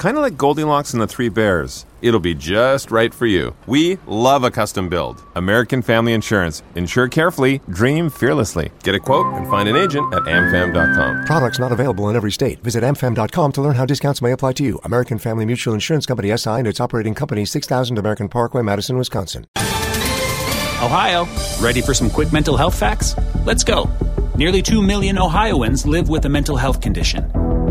Kind of like Goldilocks and the Three Bears. It'll be just right for you. We love a custom build. American Family Insurance. Insure carefully, dream fearlessly. Get a quote and find an agent at amfam.com. Products not available in every state. Visit amfam.com to learn how discounts may apply to you. American Family Mutual Insurance Company SI and its operating company 6000 American Parkway, Madison, Wisconsin. Ohio, ready for some quick mental health facts? Let's go. Nearly 2 million Ohioans live with a mental health condition.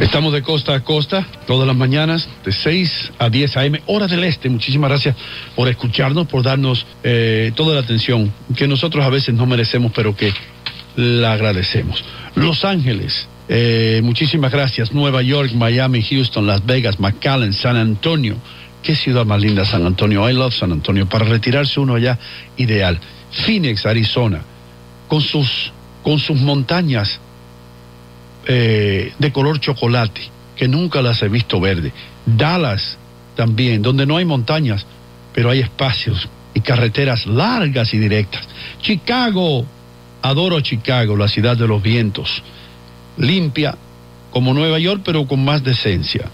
Estamos de costa a costa todas las mañanas de 6 a 10 a.m. hora del este. Muchísimas gracias por escucharnos, por darnos eh, toda la atención que nosotros a veces no merecemos, pero que la agradecemos. Los Ángeles, eh, muchísimas gracias. Nueva York, Miami, Houston, Las Vegas, McAllen, San Antonio. Qué ciudad más linda San Antonio. I love San Antonio. Para retirarse uno allá, ideal. Phoenix, Arizona, con sus, con sus montañas eh, de color chocolate, que nunca las he visto verde. Dallas también, donde no hay montañas, pero hay espacios y carreteras largas y directas. Chicago, adoro Chicago, la ciudad de los vientos. Limpia como Nueva York, pero con más decencia.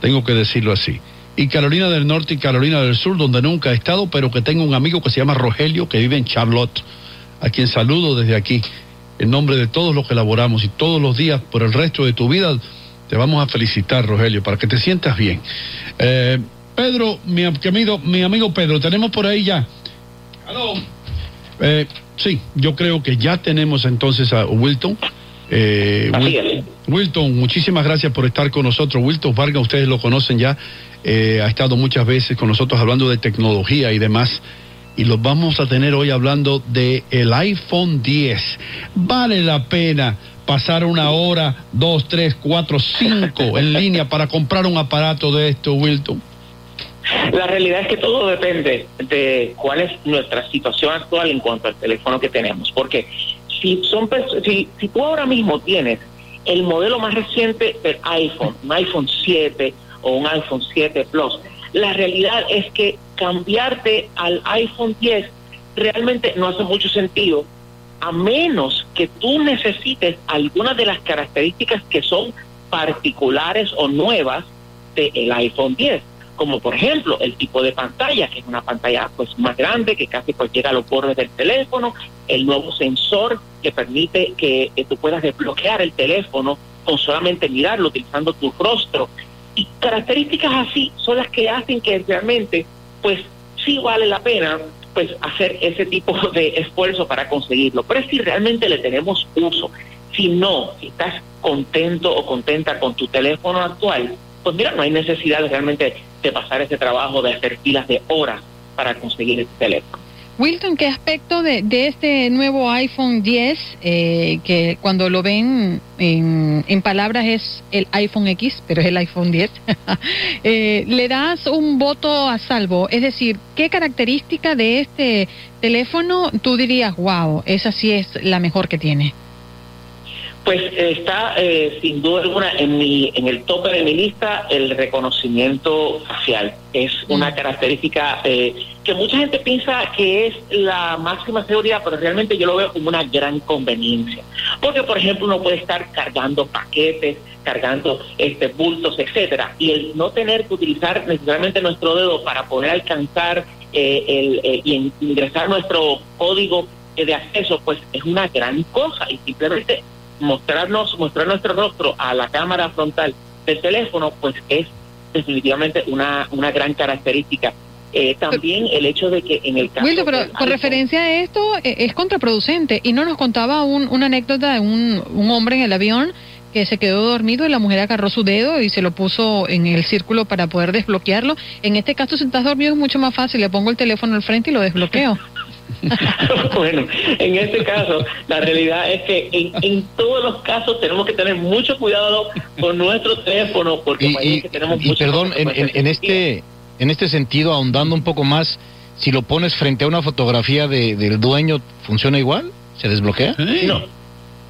Tengo que decirlo así. Y Carolina del Norte y Carolina del Sur, donde nunca he estado, pero que tengo un amigo que se llama Rogelio, que vive en Charlotte, a quien saludo desde aquí en nombre de todos los que laboramos y todos los días por el resto de tu vida, te vamos a felicitar, Rogelio, para que te sientas bien. Eh, Pedro, mi amigo, mi amigo Pedro, tenemos por ahí ya. Aló. Eh, sí, yo creo que ya tenemos entonces a Wilton. Eh, Wil- Wilton, muchísimas gracias por estar con nosotros. Wilton Vargas, ustedes lo conocen ya, eh, ha estado muchas veces con nosotros hablando de tecnología y demás. Y los vamos a tener hoy hablando de el iPhone 10. Vale la pena pasar una hora, dos, tres, cuatro, cinco en línea para comprar un aparato de esto, Wilton. La realidad es que todo depende de cuál es nuestra situación actual en cuanto al teléfono que tenemos. Porque si, son, si, si tú ahora mismo tienes el modelo más reciente del iPhone, un iPhone 7 o un iPhone 7 Plus, la realidad es que cambiarte al iPhone 10 realmente no hace mucho sentido a menos que tú necesites algunas de las características que son particulares o nuevas del iPhone 10 como por ejemplo el tipo de pantalla, que es una pantalla pues más grande, que casi pues llega los bordes del teléfono, el nuevo sensor que permite que, eh, tú puedas desbloquear el teléfono con solamente mirarlo, utilizando tu rostro. Y características así son las que hacen que realmente pues sí vale la pena pues hacer ese tipo de esfuerzo para conseguirlo. Pero es si realmente le tenemos uso. Si no, si estás contento o contenta con tu teléfono actual, pues mira, no hay necesidad realmente de pasar ese trabajo de hacer filas de horas para conseguir este teléfono. Wilton, ¿qué aspecto de, de este nuevo iPhone 10, eh, que cuando lo ven en, en, palabras es el iPhone X, pero es el iPhone 10, eh, le das un voto a salvo? Es decir, ¿qué característica de este teléfono tú dirías, wow, esa sí es la mejor que tiene? Pues está eh, sin duda alguna en mi en el tope de mi lista el reconocimiento facial. Es una característica eh, que mucha gente piensa que es la máxima seguridad, pero realmente yo lo veo como una gran conveniencia. Porque, por ejemplo, uno puede estar cargando paquetes, cargando este bultos, etcétera, y el no tener que utilizar necesariamente nuestro dedo para poder alcanzar eh, el, eh, y ingresar nuestro código de acceso, pues es una gran cosa y simplemente mostrarnos, mostrar nuestro rostro a la cámara frontal del teléfono, pues es definitivamente una, una gran característica. Eh, también el hecho de que en el caso... Wildo, pero con referencia a esto eh, es contraproducente y no nos contaba un, una anécdota de un, un hombre en el avión que se quedó dormido y la mujer agarró su dedo y se lo puso en el círculo para poder desbloquearlo. En este caso, si estás dormido es mucho más fácil, le pongo el teléfono al frente y lo desbloqueo. bueno, en este caso, la realidad es que en, en, todos los casos tenemos que tener mucho cuidado con nuestro teléfono porque y, y, tenemos y perdón, en, en, en, este en este sentido, ahondando un poco más, si lo pones frente a una fotografía de, del dueño, ¿funciona igual? ¿Se desbloquea? No,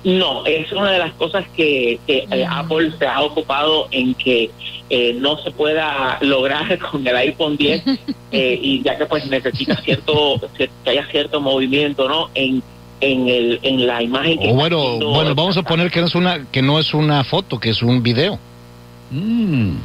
no, es una de las cosas que, que eh, Apple se ha ocupado en que eh, no se pueda lograr con el iPhone 10 eh, y ya que pues necesita cierto que haya cierto movimiento, ¿no? En en el en la imagen que o bueno, bueno, vamos a poner que no es una que no es una foto, que es un video. Mm.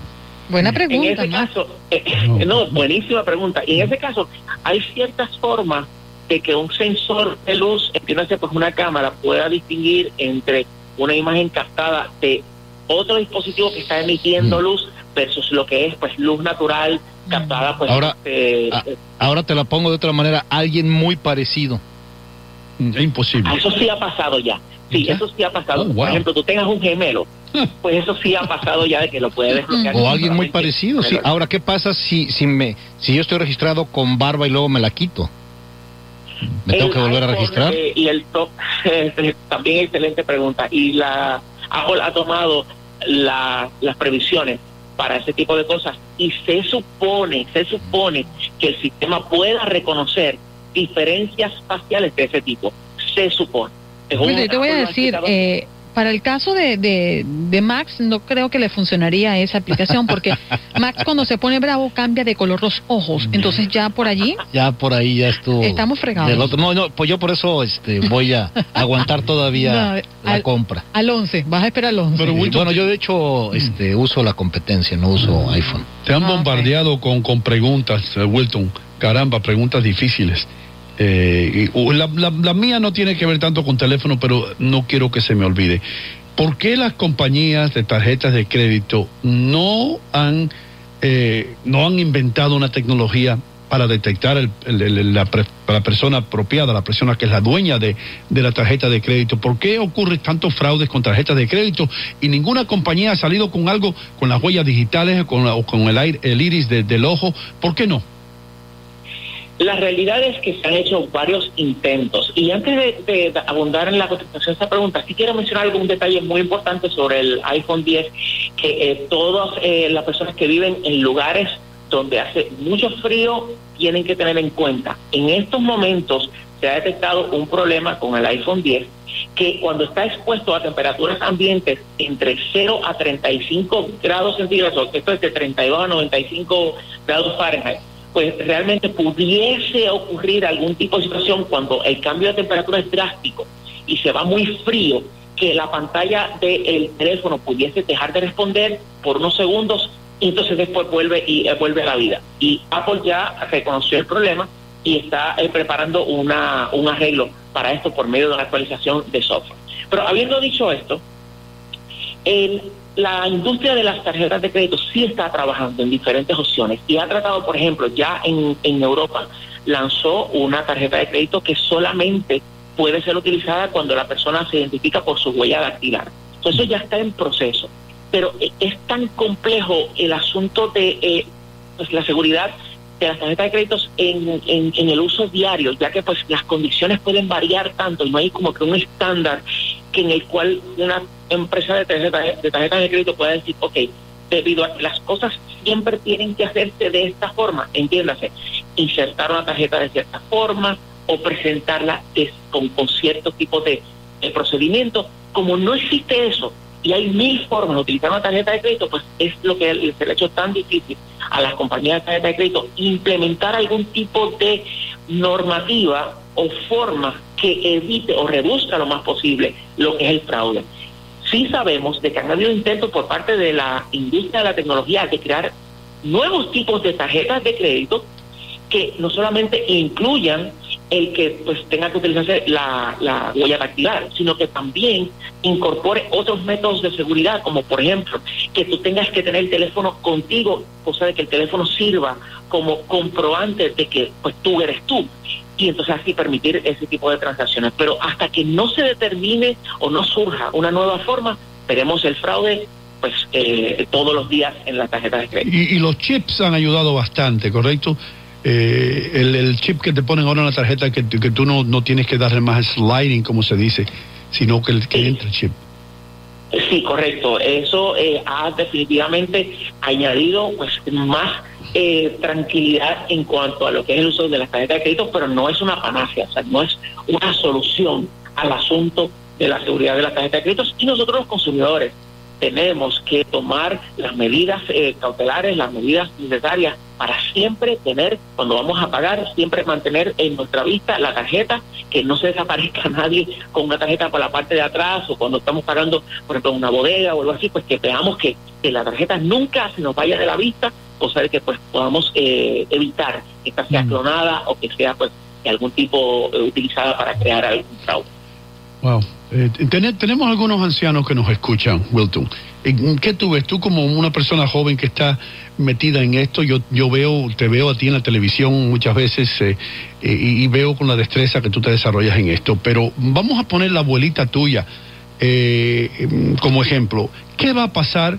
Buena pregunta. En ese ¿no? caso, eh, no, buenísima pregunta. Y en ese caso hay ciertas formas de que un sensor de luz, entiéndase pues una cámara, pueda distinguir entre una imagen captada de otro dispositivo que está emitiendo luz versus lo que es pues luz natural captada pues ahora, este, a, ahora te la pongo de otra manera, alguien muy parecido. Es imposible. Eso sí ha pasado ya. Sí, ¿Ya? eso sí ha pasado. Oh, wow. Por ejemplo, tú tengas un gemelo, pues eso sí ha pasado ya de que lo puedes desbloquear. O alguien muy parecido, sí. Ahora, ¿qué pasa si si me si yo estoy registrado con barba y luego me la quito? ¿Me tengo El que volver a registrar? eh, y el top, también excelente pregunta. Y la Apple ha tomado la- las previsiones para ese tipo de cosas y se supone, se supone que el sistema pueda reconocer diferencias faciales de ese tipo. Se supone. Yo te voy a decir, eh, para el caso de, de, de Max, no creo que le funcionaría esa aplicación, porque Max cuando se pone bravo cambia de color los ojos. Entonces ya por allí Ya por ahí ya estuvo. Estamos fregados. Otro- No, no, pues yo por eso este, voy a aguantar todavía No, la al- compra. al 11, vas a esperar al 11. Pero Y Wilton, bueno, yo de hecho este, uso la competencia, no uso iPhone. te han Ah, bombardeado con, con preguntas, eh, Wilton. Caramba, preguntas difíciles. Eh, y- o la, la- mía no tiene que ver tanto con teléfono, pero no quiero que se me olvide. ¿Por qué las compañías de tarjetas de crédito no han, eh, no han inventado una tecnología para detectar el- la, la persona apropiada, la persona que es la dueña de, de la tarjeta de crédito? ¿Por qué ocurre tantos fraudes con tarjetas de crédito y ninguna compañía ha salido con algo, con las huellas digitales con la- o con el, el iris de- del ojo? ¿Por qué no? La realidad es que se han hecho varios intentos. Y antes de, de- de abundar en la contestación a esta pregunta, sí quiero mencionar algún detalle muy importante sobre el iPhone 10, que eh, todas eh, las personas que viven en lugares donde hace mucho frío tienen que tener en cuenta. En estos momentos se ha detectado un problema con el iPhone 10 que cuando está expuesto a temperaturas ambientes entre 0 a 35 grados centígrados, esto es de 32 a 95 grados Fahrenheit, pues realmente pudiese ocurrir algún tipo de situación cuando el cambio de temperatura es drástico y se va muy frío, que la pantalla del teléfono pudiese dejar de responder por unos segundos y entonces después vuelve y eh, vuelve a la vida. Y Apple ya reconoció el problema y está eh, preparando una, un arreglo para esto por medio de una actualización de software. Pero habiendo dicho esto, el, la industria de las tarjetas de crédito sí está trabajando en diferentes opciones y ha tratado, por ejemplo, ya en, en Europa lanzó una tarjeta de crédito que solamente puede ser utilizada cuando la persona se identifica por su huella dactilar. Entonces eso ya está en proceso. Pero eh, es tan complejo el asunto de eh, pues, la seguridad de las tarjetas de créditos en, en, en, el uso diario, ya que pues las condiciones pueden variar tanto y no hay como que un estándar que en el cual una empresa de tarjetas de, tarjeta de crédito pueda decir, ok, debido a las cosas siempre tienen que hacerse de esta forma, entiéndase, insertar una tarjeta de cierta forma o presentarla con, con cierto tipo de, de procedimiento, como no existe eso, y hay mil formas de utilizar una tarjeta de crédito, pues es lo que se le ha hecho tan difícil a las compañías de tarjeta de crédito implementar algún tipo de normativa o forma que evite o reduzca lo más posible lo que es el fraude. Sí sabemos de que han habido intentos por parte de la industria de la tecnología de crear nuevos tipos de tarjetas de crédito que no solamente incluyan el que pues tenga que utilizarse la, la huella dactilar, sino que también incorpore otros métodos de seguridad, como por ejemplo que tú tengas que tener el teléfono contigo, cosa de que el teléfono sirva como comprobante de que pues tú eres tú y entonces así permitir ese tipo de transacciones. Pero hasta que no se determine o no surja una nueva forma, veremos el fraude pues eh, todos los días en la tarjeta de crédito. Y, y los chips han ayudado bastante, ¿correcto? eh, el, el, chip que te ponen ahora en la tarjeta que, que tú no, no tienes que darle más sliding, como se dice, sino que, el, que sí. entre el chip. Sí, correcto. Eso eh, ha definitivamente añadido pues más eh, tranquilidad en cuanto a lo que es el uso de las tarjetas de crédito, pero no es una panacea, o sea, no es una solución al asunto de la seguridad de las tarjetas de crédito y nosotros los consumidores tenemos que tomar las medidas eh, cautelares, las medidas necesarias para siempre tener, cuando vamos a pagar, siempre mantener en nuestra vista la tarjeta, que no se desaparezca nadie con una tarjeta por la parte de atrás o cuando estamos pagando, por ejemplo, una bodega o algo así, pues que veamos que, que la tarjeta nunca se nos vaya de la vista, cosa de que pues podamos eh, evitar que esta sea clonada o que sea pues de algún tipo eh, utilizada para crear algún fraude. Wow. Eh, ten, tenemos algunos ancianos que nos escuchan, Wilton. ¿Qué tú ves? Tú como una persona joven que está metida en esto, yo, yo veo, te veo a ti en la televisión muchas veces eh, y, y, veo con la destreza que tú te desarrollas en esto, pero vamos a poner la abuelita tuya eh, como ejemplo. ¿Qué va a pasar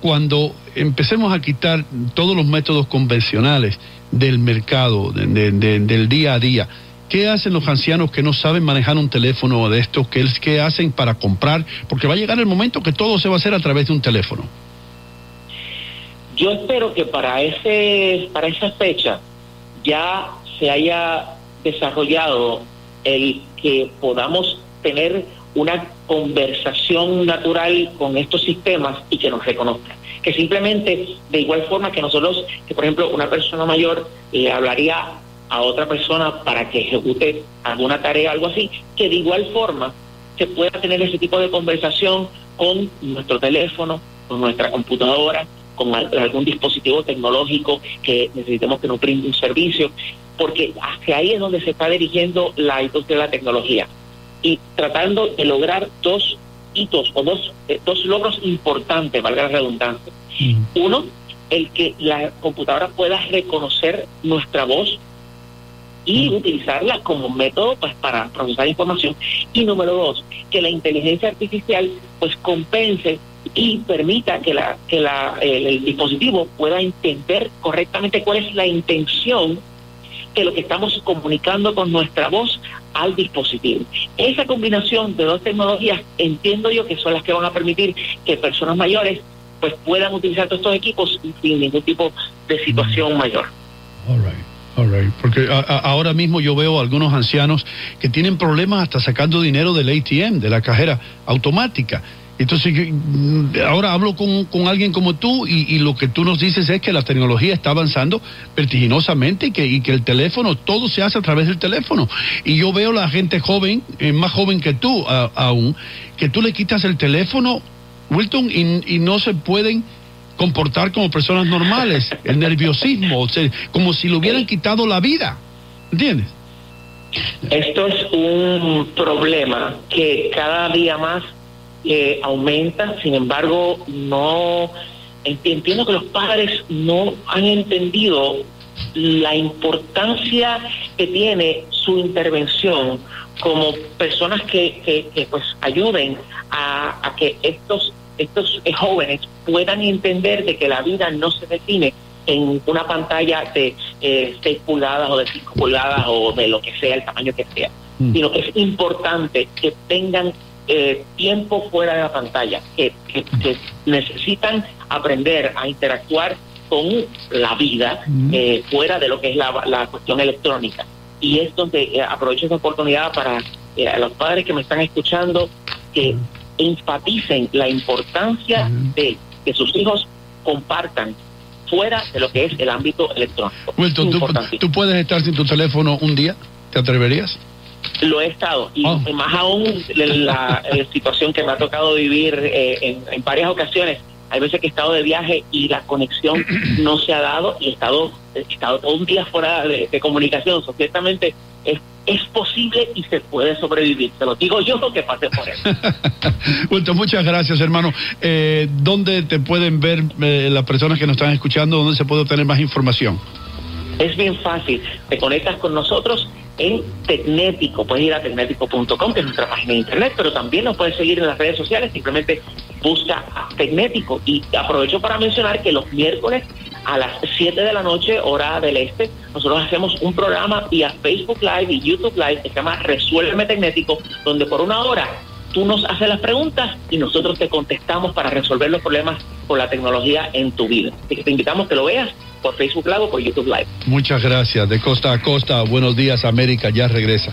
cuando empecemos a quitar todos los métodos convencionales del mercado, de, de, del día a día? ¿Qué hacen los ancianos que no saben manejar un teléfono de estos? ¿Qué, ¿Qué, hacen para comprar? Porque va a llegar el momento que todo se va a hacer a través de un teléfono. Yo espero que para ese para esa fecha ya se haya desarrollado el que podamos tener una conversación natural con estos sistemas y que nos reconozcan. Que simplemente, de igual forma que nosotros, que por ejemplo una persona mayor le hablaría a otra persona para que ejecute alguna tarea, algo así, que de igual forma se pueda tener ese tipo de conversación con nuestro teléfono, con nuestra computadora, con algún dispositivo tecnológico que necesitemos que nos brinde un servicio, porque hacia ahí es donde se está dirigiendo la industria de la tecnología y tratando de lograr dos hitos o dos, eh, dos logros importantes, valga la redundancia. Mm. Uno, el que la computadora pueda reconocer nuestra voz y utilizarla como método pues para procesar información y número dos que la inteligencia artificial pues compense y permita que la que la el, el dispositivo pueda entender correctamente cuál es la intención que lo que estamos comunicando con nuestra voz al dispositivo. Esa combinación de dos tecnologías entiendo yo que son las que van a permitir que personas mayores pues puedan utilizar todos estos equipos sin ningún tipo de situación mm. mayor. All. Porque a, a, ahora mismo yo veo algunos ancianos que tienen problemas hasta sacando dinero del ATM, de la cajera automática. Entonces, yo, ahora hablo con, con, alguien como tú y, lo que tú nos dices es que la tecnología está avanzando vertiginosamente y que, y que el teléfono, todo se hace a través del teléfono. Y yo veo la gente joven, eh, más joven que tú a, aún, que tú le quitas el teléfono, Wilton, y no se pueden comportar como personas normales, el nerviosismo, o sea, como si le hubieran quitado la vida. ¿Entiendes? Esto es un problema que cada día más eh, aumenta, sin embargo, no entiendo que los padres no han entendido la importancia que tiene su intervención como personas que, que, que pues ayuden a, a que estos estos jóvenes puedan entender de que la vida no se define en una pantalla de eh, 6 pulgadas o de 5 pulgadas o de lo que sea, el tamaño que sea, Mm. sino que es importante que tengan eh, tiempo fuera de la pantalla, que, que- que necesitan aprender a interactuar con la vida eh, fuera de lo que es la, la cuestión electrónica. Y es donde eh, aprovecho esa oportunidad para eh, a los padres que me están escuchando que enfaticen la importancia de que sus hijos compartan fuera de lo que es el ámbito electrónico. Wilton, ¿tú, puedes estar sin tu teléfono un día? ¿Te atreverías? Lo he estado, y Oh. más aún la, eh, situación que me ha tocado vivir eh, en, en varias ocasiones. Hay veces que he estado de viaje y la conexión no se ha dado y he estado, he estado todo un día fuera de, de comunicación. So, ciertamente es, es posible y se puede sobrevivir. Te lo digo yo que pasé por eso. Wilton, muchas gracias, hermano. Eh, ¿Dónde te pueden ver eh, las personas que nos están escuchando? ¿Dónde se puede obtener más información? Es bien fácil. Te conectas con nosotros en Tecnético. Puedes ir a tecnético.com, que es nuestra página de internet, pero también nos puedes seguir en las redes sociales. Simplemente busca a Tecnético. Y aprovecho para mencionar que los miércoles a las 7 de la noche, hora del este, nosotros hacemos un programa vía Facebook Live y YouTube Live que se llama Resuélveme Tecnético, donde por una hora tú nos haces las preguntas y nosotros te contestamos para resolver los problemas con la tecnología en tu vida. Así que te invitamos a que lo veas por Facebook Live o por YouTube Live. Muchas gracias. De costa a costa, buenos días, América. Ya regresa.